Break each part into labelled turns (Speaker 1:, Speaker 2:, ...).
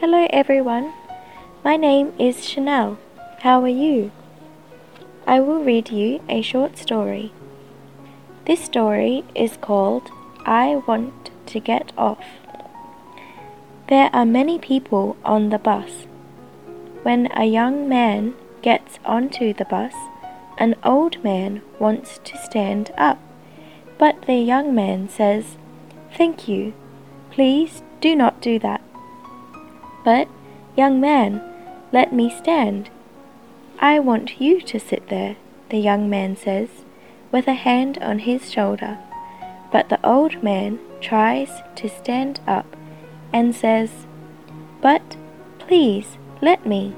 Speaker 1: Hello everyone. My name is Chanel. How are you? I will read you a short story. This story is called I Want to Get Off. There are many people on the bus. When a young man gets onto the bus, an old man wants to stand up, but the young man says, Thank you. Please do not do that. But, young man, let me stand. I want you to sit there, the young man says, with a hand on his shoulder. But the old man tries to stand up and says, But please let me.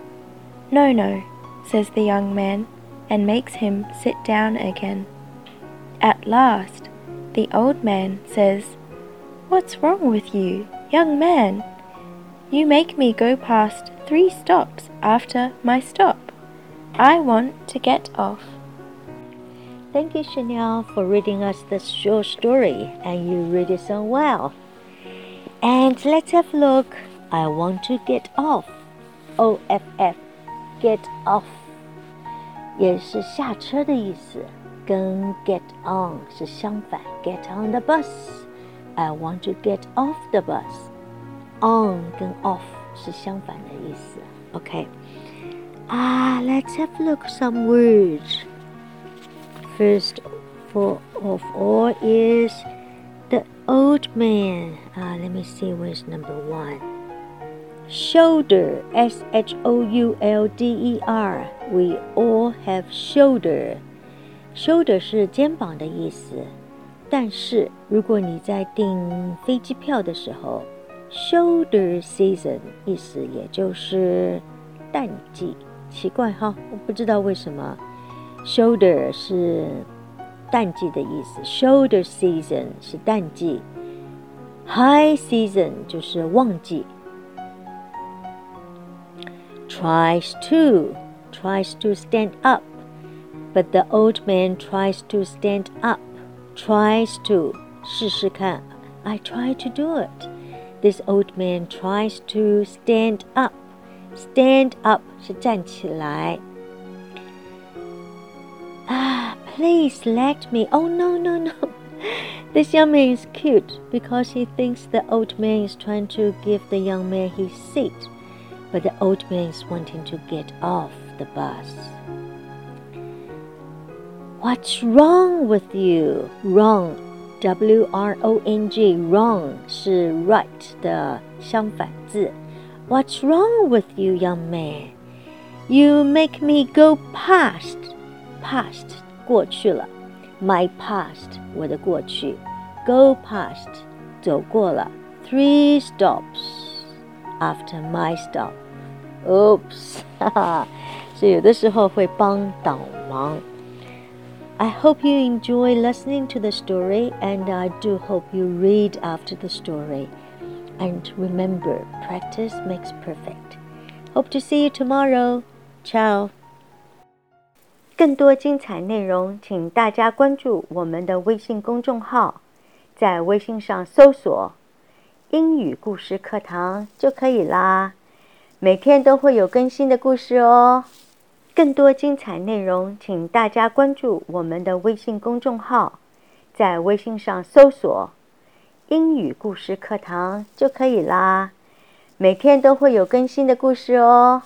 Speaker 1: No, no, says the young man, and makes him sit down again. At last, the old man says, What's wrong with you, young man? You make me go past three stops after my stop. I want to get off.
Speaker 2: Thank you, Chanel, for reading us this short story, and you read it so well. And let's have a look. I want to get off. O F F, get off，也是下车的意思，跟 get on 是相反。Get on the bus. I want to get off the bus. On 跟 off 是相反的意思。OK，啊、uh,，Let's have a look some words. First for of all is the old man. Uh, let me see where's number one. Shoulder, S H O U L D E R. We all have shoulder. Shoulder 是肩膀的意思，但是如果你在订飞机票的时候 ，shoulder season 意思也就是淡季。奇怪哈，我不知道为什么 shoulder 是淡季的意思，shoulder season 是淡季，high season 就是旺季。Tries to tries to stand up, but the old man tries to stand up. Tries to 试试看，I try to do it. This old man tries to stand up. Stand up 是站起来。Ah, please let me. Oh no no no. This young man is cute because he thinks the old man is trying to give the young man his seat, but the old man is wanting to get off the bus. What's wrong with you? Wrong, W R O N G, wrong 是 right 的相反字。What's wrong with you, young man? You make me go past. Past 过去了，my past 我的过去，go past 走过了，three stops after my stop。Oops，哈哈，所以有的时候会帮倒忙。 I hope you enjoy listening to the story, and I do hope you read after the story. And remember, practice makes perfect. Hope to see you tomorrow. Ciao. 更多精彩内容，请大家关注我们的微信公众号，在微信上搜索“英语故事课堂”就可以啦。每天都会有更新的故事哦。 更多精彩内容，请大家关注我们的微信公众号，在微信上搜索。英语故事课堂就可以啦，每天都会有更新的故事哦。